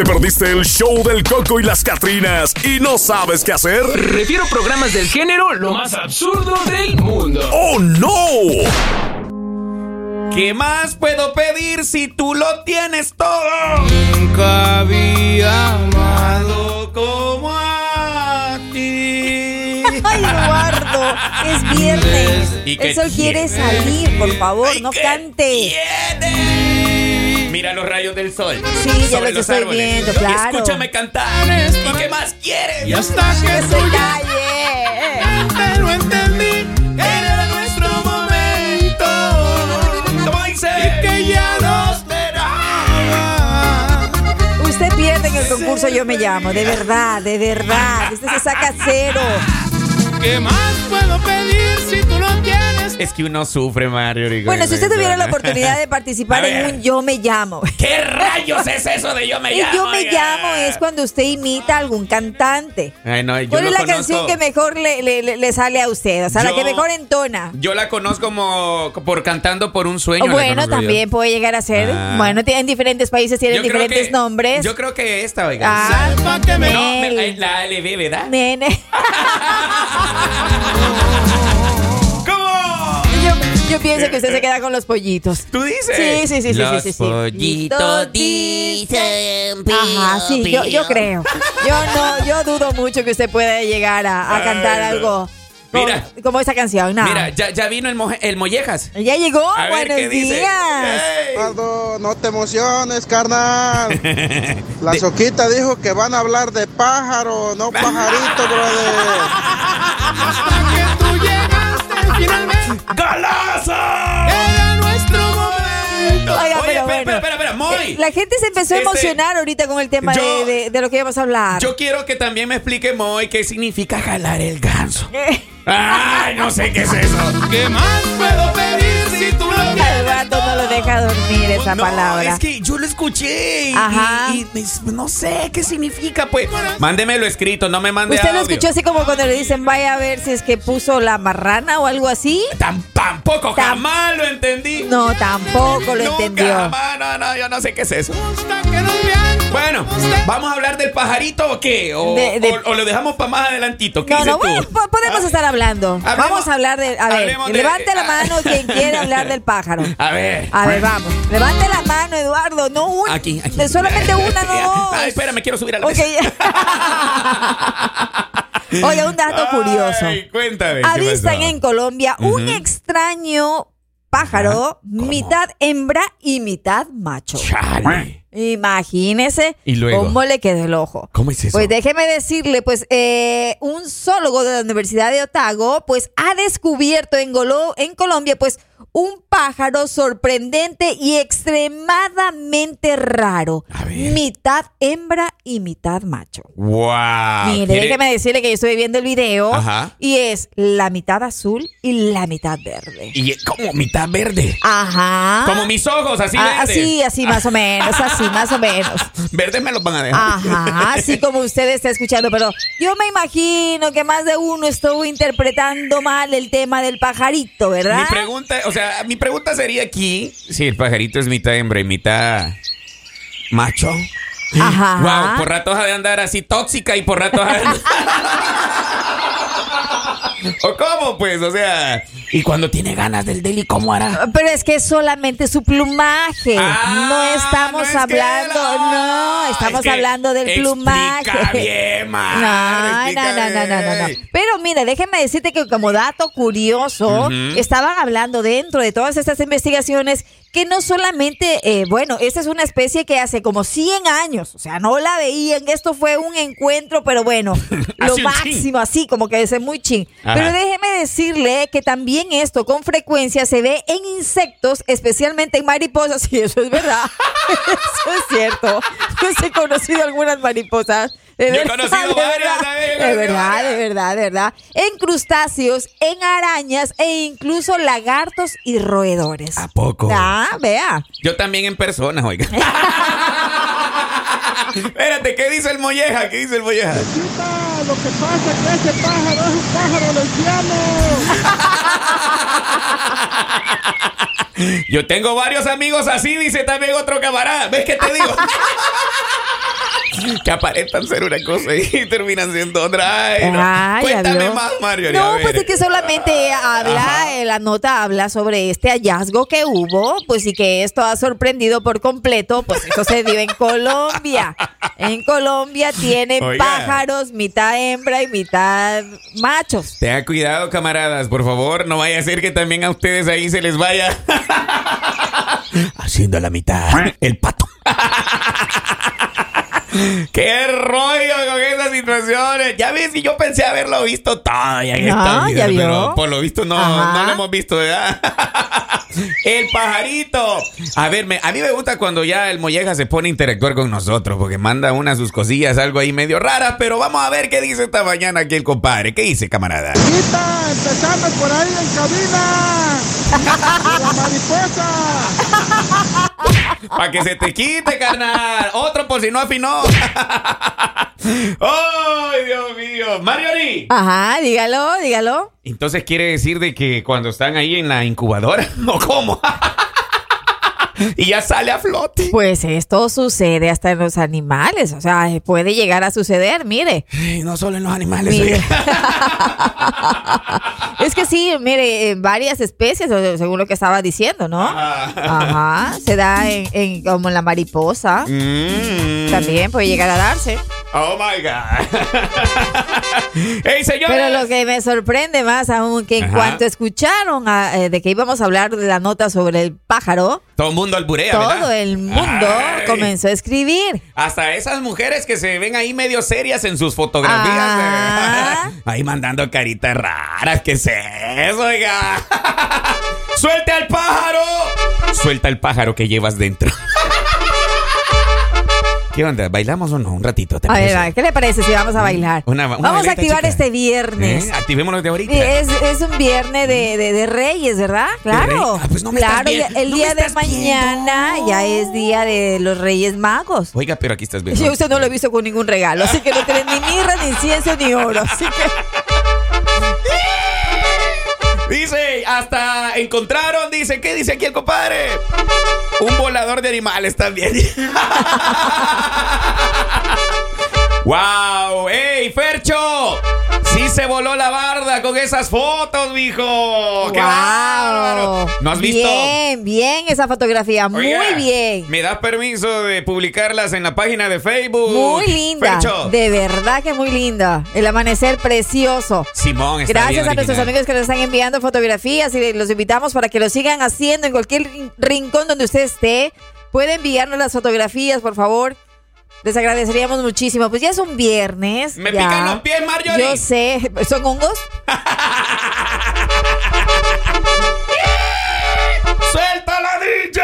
¿Te perdiste el show del Coco y las Catrinas y no sabes qué hacer? Refiero programas del género lo más absurdo del mundo. ¡Oh, no! ¿Qué más puedo pedir si tú lo tienes todo? Nunca había amado como a ti. Ay, Eduardo, es viernes. ¿Y qué El sol quiere salir, por favor, ¿Y no cante. Mira los rayos del sol. Sí, ya sobre los los estoy árboles. viendo, Y claro. escúchame cantar. ¿Y qué más quieres? Y hasta que Que se calle. te lo entendí, era nuestro momento. ¿Cómo dice? Y que ya no esperaba. Usted pierde en el concurso Yo Me Llamo, de verdad, de verdad. Usted se saca cero. ¿Qué más puedo pedir si tú lo tienes? Es que uno sufre, Mario. Rico, Bueno, si usted tuviera la oportunidad de participar en un Yo Me Llamo. ¿Qué rayos es eso de yo me El llamo? Yo Me? Llamo es cuando usted imita a algún cantante. Ay, no, yo ¿Cuál es la conozco- canción que mejor le, le- le- le sale a usted? O sea, la Yo- que mejor entona. Yo la conozco como por cantando por un sueño. La bueno, yo. también puede llegar a ser. Ah. Bueno, en diferentes países tienen diferentes que- nombres. Yo creo que esta, oiga. Ah, Sepa que me- No, me- ay, la LB, ¿verdad? Nene. Yo, pienso que usted se queda con los pollitos. ¿Tú dices? Sí, sí, sí, sí, Los sí, sí, sí. pollitos dicen Ajá, sí, yo, yo creo. Yo no, yo dudo mucho que usted pueda llegar a, a cantar algo como, Mira. como esa canción. No. Mira, ya, ya vino el, moje- el Mollejas. ya llegó. A ver Buenos días. Eduardo, no te emociones, carnal. La Soquita dijo que van a hablar de pájaro, no pajarito, brother. Hasta que tú llegaste finalmente. ¡Galaza! Era nuestro momento. Oiga, Oye, pero espera, bueno. espera, Moy. La gente se empezó a Este, emocionar ahorita con el tema yo- de, de- de lo que íbamos a hablar. Yo quiero que también me explique, Moy, qué significa jalar el ganso. Eh, Ay, no sé qué es eso. ¿Qué más puedo pedir no lo deja dormir esa no, palabra. Es que yo lo escuché y, Ajá. y- y no sé qué significa, pues. Mándemelo escrito, no me mande ¿Usted lo audio. escuchó así como cuando le dicen vaya a ver si es que puso la marrana o algo así? Tam- tampoco, Tam- jamás lo entendí. No, tampoco lo Nunca, entendió. jamás, no, no, yo no sé qué es eso. Bueno, ¿vamos a hablar del pajarito o qué? ¿O, De- de- o- o lo dejamos para más adelantito? ¿Qué No, no, tú? bueno, po- podemos Ah, estar hablando. Hablemos- vamos a hablar de. A ver, de- levante la mano quien quiera hablar del pájaro. A ver. A ver, vamos. Levante la mano, Eduardo. No una. Aquí, aquí. Solamente una, no. Ay, espera, me quiero subir a la Ok. Oye, un dato curioso. Ay, cuéntame. ¿qué Avistan en Colombia un extraño pájaro, mitad hembra y mitad macho. Chale. Imagínese ¿Y luego? cómo le quedó el ojo. ¿Cómo es eso? Pues déjeme decirle, pues eh, un zoólogo de la Universidad de Otago, pues ha descubierto en, Golo- en Colombia, pues un pájaro sorprendente y extremadamente raro. A ver. Mitad hembra y mitad macho. Wow. Mire, ¿quiere- déjeme decirle que yo estoy viendo el video Ajá. y es la mitad azul y la mitad verde. Y como mitad verde. Ajá. Como mis ojos, así Ah, verdes. así, así más o menos, así más o menos. Verdes me los van a dejar. Ajá, así como usted está escuchando, pero yo me imagino que más de uno estuvo interpretando mal el tema del pajarito, ¿verdad? Mi pregunta, o sea, mi pregunta sería aquí, si el pajarito es mitad hembra y mitad macho. Ajá. Wow, por ratos ha de andar así tóxica y por ratos ha de andar- ¿O cómo, pues? O sea, y cuando tiene ganas del deli, ¿cómo hará? Pero es que es solamente su plumaje. Ah, no estamos no es que hablando, la- no, estamos Es que hablando del plumaje. explica bien, Mar, No, no, no, no, no, no, no. bien. Pero mira, déjeme decirte que como dato curioso, estaban hablando dentro de todas estas investigaciones que no solamente, eh, bueno, esta es una especie que hace como 100 años, o sea, no la veían, esto fue un encuentro, pero bueno, lo máximo, así como que es muy ching. Ajá. Pero déjeme decirle que también esto con frecuencia se ve en insectos, especialmente en mariposas, y eso es verdad, eso es cierto. Yo he conocido algunas mariposas. De Yo he verdad, conocido de varias, verdad, he de verdad, de verdad, de verdad. En crustáceos, en arañas e incluso lagartos y roedores. ¿A poco? Ah, vea. Yo también en persona, oiga. Espérate, ¿qué dice el molleja? ¿Qué dice el molleja? Lo que pasa es que ese pájaro es un pájaro lesbiano. Yo tengo varios amigos así, dice también otro camarada. ¿Ves qué te digo? que aparentan ser una cosa y terminan siendo otra. Ay, no. Ay, Cuéntame más, Mario. No, pues es que solamente habla, eh, la nota habla sobre este hallazgo que hubo, pues y que esto ha sorprendido por completo, pues eso se dio en Colombia. En Colombia tienen Oiga. pájaros, mitad hembra y mitad machos. Tengan cuidado, camaradas, por favor. No vaya a ser que también a ustedes ahí se les vaya haciendo la mitad el pato. ¡Qué rollo con esas situaciones! Ya ves, y yo pensé haberlo visto todo ya en No, esta vida, ya vio. pero por lo visto no, Ajá. no lo hemos visto, ¿verdad? El pajarito. A ver, me- a mí me gusta cuando ya el molleja se pone a interactuar con nosotros, porque manda unas sus cosillas, algo ahí medio raras, pero vamos a ver qué dice esta mañana aquí el compadre. ¿Qué dice, camarada? Quita, empezando por ahí en cabina. La mariposa. Para que se te quite, carnal. Otro por si no afinó. ¡Ay, Dios mío! Marioni. Ajá, dígalo, dígalo. Entonces quiere decir de que cuando están ahí en la incubadora, ¿o cómo? Y ya sale a flote. Pues esto sucede hasta en los animales, o sea, puede llegar a suceder, mire. No solo en los animales. Mire. Es que sí, mire, en varias especies, según lo que estaba diciendo, ¿no? Ajá, se da en, en- como en la mariposa. Mm. También puede llegar a darse. Oh my God. ¡Ey, señores! Pero lo que me sorprende más aún que en Ajá. cuanto escucharon a- eh, de que íbamos a hablar de la nota sobre el pájaro, Todo el mundo alburea, todo ¿verdad? el mundo Ay. comenzó a escribir. Hasta esas mujeres que se ven ahí medio serias en sus fotografías. Ah. Ahí mandando caritas raras. ¿Qué es eso, oiga? ¡Suelte al pájaro! Suelta el pájaro que llevas dentro. ¿Qué onda? ¿Bailamos o no? Un ratito. ¿te A ver, parece? va, ¿qué le parece si vamos a bailar? Una- una vamos a activar chica. este viernes. ¿Eh? Activémonos de ahorita. Es, es un viernes de, de- de Reyes, ¿verdad? Claro. Ah, pues no me claro, estás el no día me de mañana viendo. ya es día de los Reyes Magos. Oiga, pero aquí estás viendo. Yo usted no lo he visto con ningún regalo, así que no tiene ni mirra, ni incienso, ni oro. Así que Dice, hasta encontraron, dice, ¿qué dice aquí el compadre? Un volador de animales también. ¡Wow! ¡Ey, Fercho! Sí se voló la barda con esas fotos, mijo. ¡Qué Wow. bárbaro! ¿No has visto? Bien, bien esa fotografía, Oiga, muy bien. ¿Me das permiso de publicarlas en la página de Facebook? Muy linda, Fercho. de verdad que muy linda. El amanecer precioso. Simón, está Gracias bien a nuestros amigos que nos están enviando fotografías y los invitamos para que lo sigan haciendo en cualquier rin- rincón donde usted esté. Puede enviarnos las fotografías, por favor. Les agradeceríamos muchísimo. Pues ya es un viernes. Me ya. pican los pies, Marjorie. Yo sé. ¿Son hongos? ¡Suelta la DJ!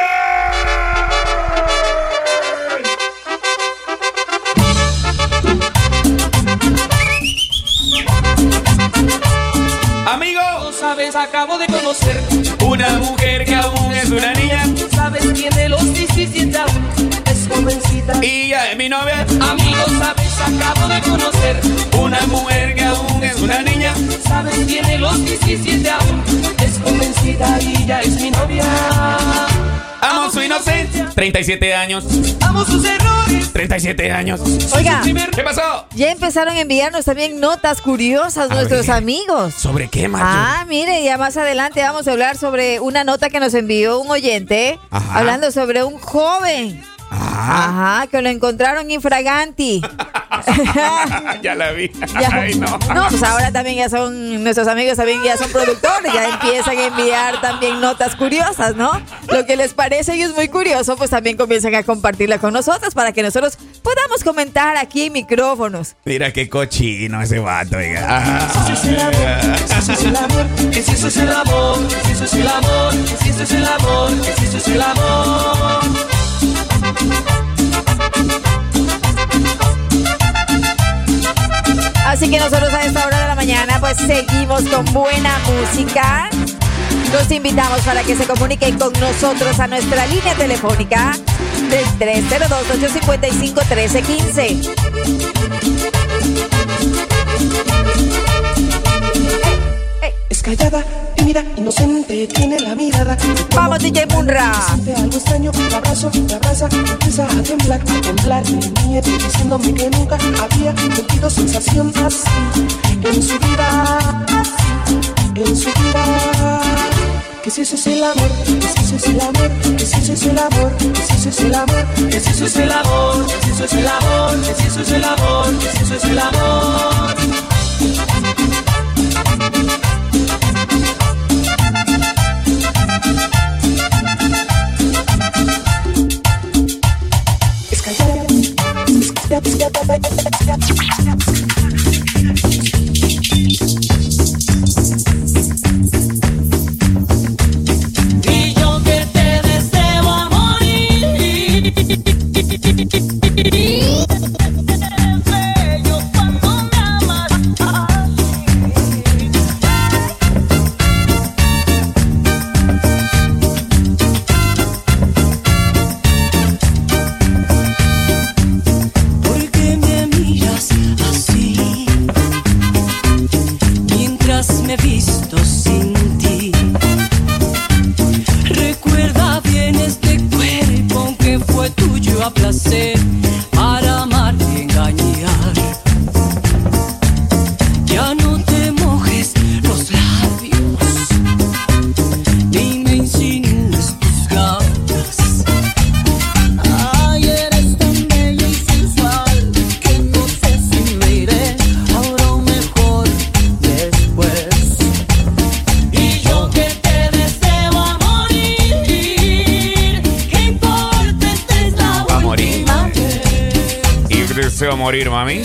Amigo, No sabes, acabo de conocer. una mujer que aún y ya es mi novia. Amigo, sabes, acabo de conocer. Una mujer que aún es una niña. Sabes, tiene los 17 aún. Es jovencita y ya es mi novia. Amo su inocencia. 37 años. Amo sus errores. 37 años. Oiga, ¿Qué pasó? ya empezaron a enviarnos también notas curiosas A nuestros ver. amigos. ¿Sobre qué, Marjo? Ah, mire, ya más adelante vamos a hablar sobre una nota que nos envió un oyente, Ajá. hablando sobre un joven. Ah, Ajá, que lo encontraron infraganti. ya la vi. Ya. Ay, no. pues ahora también ya son, nuestros amigos también ya son productores, ya empiezan a enviar también notas curiosas, ¿no? Lo que les parece a ellos muy curioso, pues también comienzan a compartirla con nosotros para que nosotros podamos comentar aquí en micrófonos. Mira qué cochino ese vato, oiga. Eso es el amor, es si eso es el amor, si eso es el amor, si eso es el amor, si eso es el amor. Así que nosotros a esta hora de la mañana pues seguimos con buena música. Los invitamos para que se comuniquen con nosotros a nuestra línea telefónica del 302-855-1315 callada, tímida, inocente, tiene la mirada. Vamos, DJ Munra. Siente algo extraño, la abrazo, la abraza, empieza a temblar, a temblar. Miedo diciéndome que nunca había sentido sensación así en su vida, en su vida. Que si eso es el amor, que si eso es el amor, que si eso es el amor, que si eso es el amor, que si eso es el amor, que si eso es el amor, que si eso es el amor, que si eso es el amor. se va a morir, mami.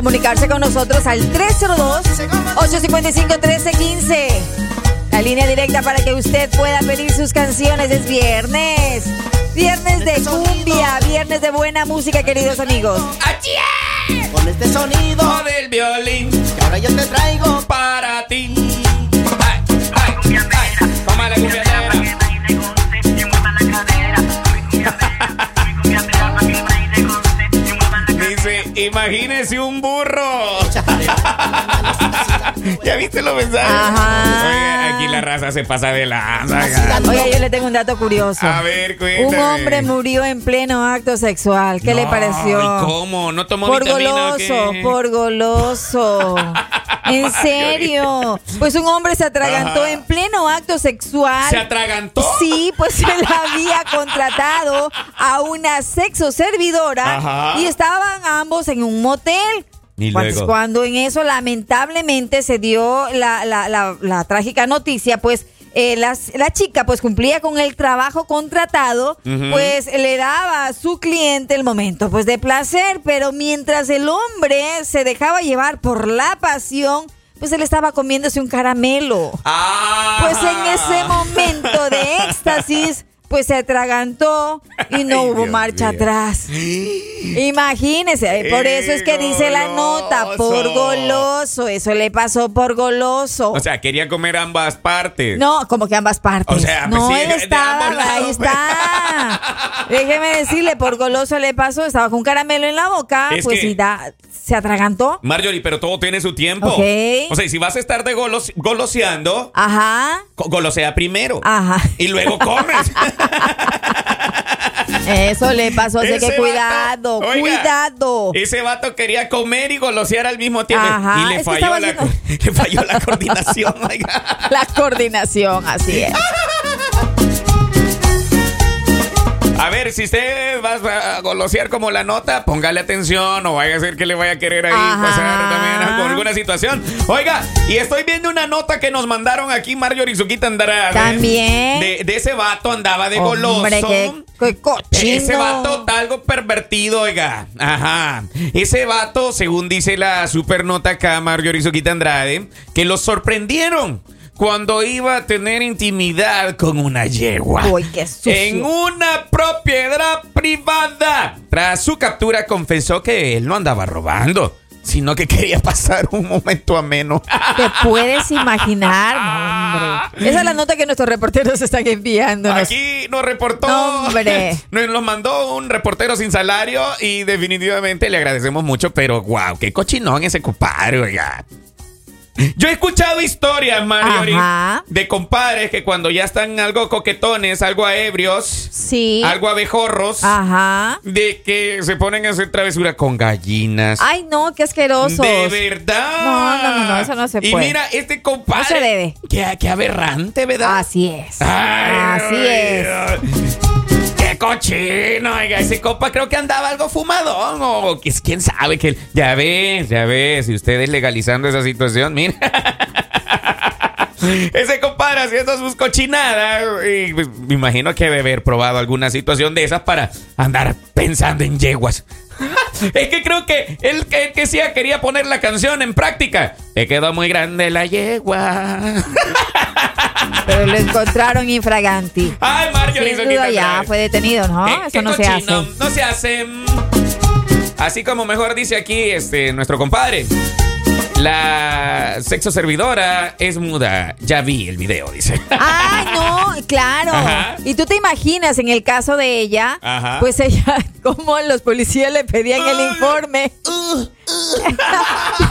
Comunicarse con nosotros al 302-855-1315. La línea directa para que usted pueda pedir sus canciones es viernes. Viernes de cumbia, viernes de buena música, queridos amigos. Con este sonido del violín que ahora yo te traigo. para ti. Imagínese un burro. ¿Ya viste los mensajes? Ajá. Oye, aquí la raza se pasa de oiga. Oiga, yo le tengo un dato curioso. A ver, cuéntame. Un hombre murió en pleno acto sexual. ¿Qué le pareció? ¿y ¿Cómo? ¿No tomó Por vitamina o goloso, por goloso. En serio. Pues un hombre se atragantó Ajá. en pleno acto sexual. ¿Se atragantó? Sí, pues él había contratado a una sexo servidora Ajá. y estaban ambos en un motel. Y Pues luego. cuando en eso lamentablemente se dio la, la- la- la trágica noticia, pues eh, las- la chica pues cumplía con el trabajo contratado, pues le daba a su cliente el momento pues de placer, pero mientras el hombre se dejaba llevar por la pasión, pues él estaba comiéndose un caramelo. Ah. Pues en ese momento de éxtasis, pues se atragantó y no Ay, hubo Dios marcha mío. atrás. Imagínese, por eso es que dice la nota, por Goloso. eso le pasó por goloso. O sea, quería comer ambas partes. no, como que ambas partes. O sea, pues no, sí, él estaba, lados, ahí pues. está. Déjeme decirle, por goloso le pasó, estaba con un caramelo en la boca, Es pues que- y da, se atragantó. Marjorie, pero todo tiene su tiempo. Ok. O sea, si vas a estar de golos- goloseando, Ajá, golosea primero. ajá. Y luego comes. Eso le pasó, así que vato- cuidado, Oiga, cuidado. Ese vato quería comer y golosear al mismo tiempo. Ajá, y le falló, la, haciendo- le falló la coordinación. oiga. La coordinación, así es. A ver, si usted va a golosear como la nota, póngale atención o vaya a ser que le vaya a querer ahí Ajá. pasar también con alguna situación. Oiga, y estoy viendo una nota que nos mandaron aquí Mario Rizuquita Andrade. También. De, de ese vato andaba de goloso. Hombre, qué, qué cochino. Ese vato está algo pervertido, oiga. Ajá. Ese vato, según dice la super nota acá, Mario Rizuquita Andrade, que lo sorprendieron cuando iba a tener intimidad con una yegua. Uy, qué sucio. En una propiedad privada. Tras su captura, confesó que él no andaba robando, sino que quería pasar un momento ameno. ¿Te puedes imaginar? No, hombre. Esa es la nota que nuestros reporteros están enviando. Aquí nos reportó. Hombre. Nos lo mandó un reportero sin salario y definitivamente le agradecemos mucho, pero wow, qué cochinón ese compadre, oiga. Yo he escuchado historias, Marjorie, Ajá. de compadres que cuando ya están algo coquetones, algo a ebrios, Sí. algo abejorros, Ajá. de que se ponen a hacer travesura con gallinas. Ay, no, qué asquerosos. De verdad. No, no, no, no, eso no se Y puede. mira, este compadre. No se debe. Qué, qué aberrante, ¿verdad? Así es. Ay, Así es. Cochino, oiga, ese compa creo que andaba algo fumadón o que- quién sabe que ya ves, ya ves, si ustedes legalizando esa situación, mira. Ese compadre haciendo sus cochinadas y me imagino que debe haber probado alguna situación de esas para andar pensando en yeguas. Es que creo que él que, que sí quería poner la canción en práctica. Te quedó muy grande la yegua. Pero lo encontraron infraganti. Ay, Marjorie, Sin duda ya fue detenido, ¿no? ¿Qué- Eso qué no se hace. No se hace. Así como mejor dice aquí este nuestro compadre. La sexo servidora es muda. Ya vi el video, dice. Ay, no, claro. Ajá. Y tú te imaginas en el caso de ella, Ajá. pues ella, como los policías le pedían el informe.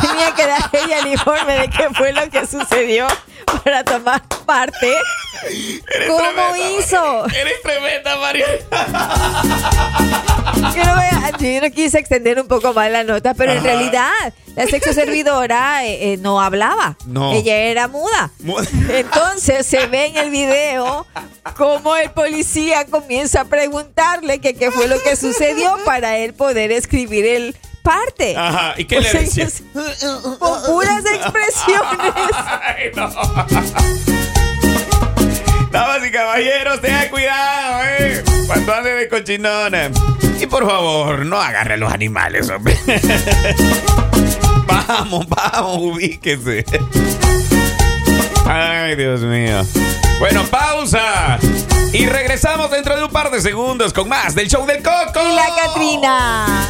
Tenía que dar ella el informe de qué fue lo que sucedió para tomar parte. ¿Cómo tremenda, hizo? Eres tremenda, Mario. Yo no, yo no quise extender un poco más la nota, pero en realidad la sexo servidora eh, eh, no hablaba. No. Ella era muda. Muda. Entonces se ve en el video cómo el policía comienza a preguntarle que qué fue lo que sucedió para él poder escribir el parte. Ajá, ¿y qué Pues le decía? es- Con puras expresiones. Damas y caballeros, tengan cuidado, eh. Cuando ande de cochinona. Y por favor, no agarre a los animales, hombre. vamos, vamos, ubíquese. Ay, Dios mío. Bueno, pausa. Y regresamos dentro de un par de segundos con más del show del Coco. Y la Catrina.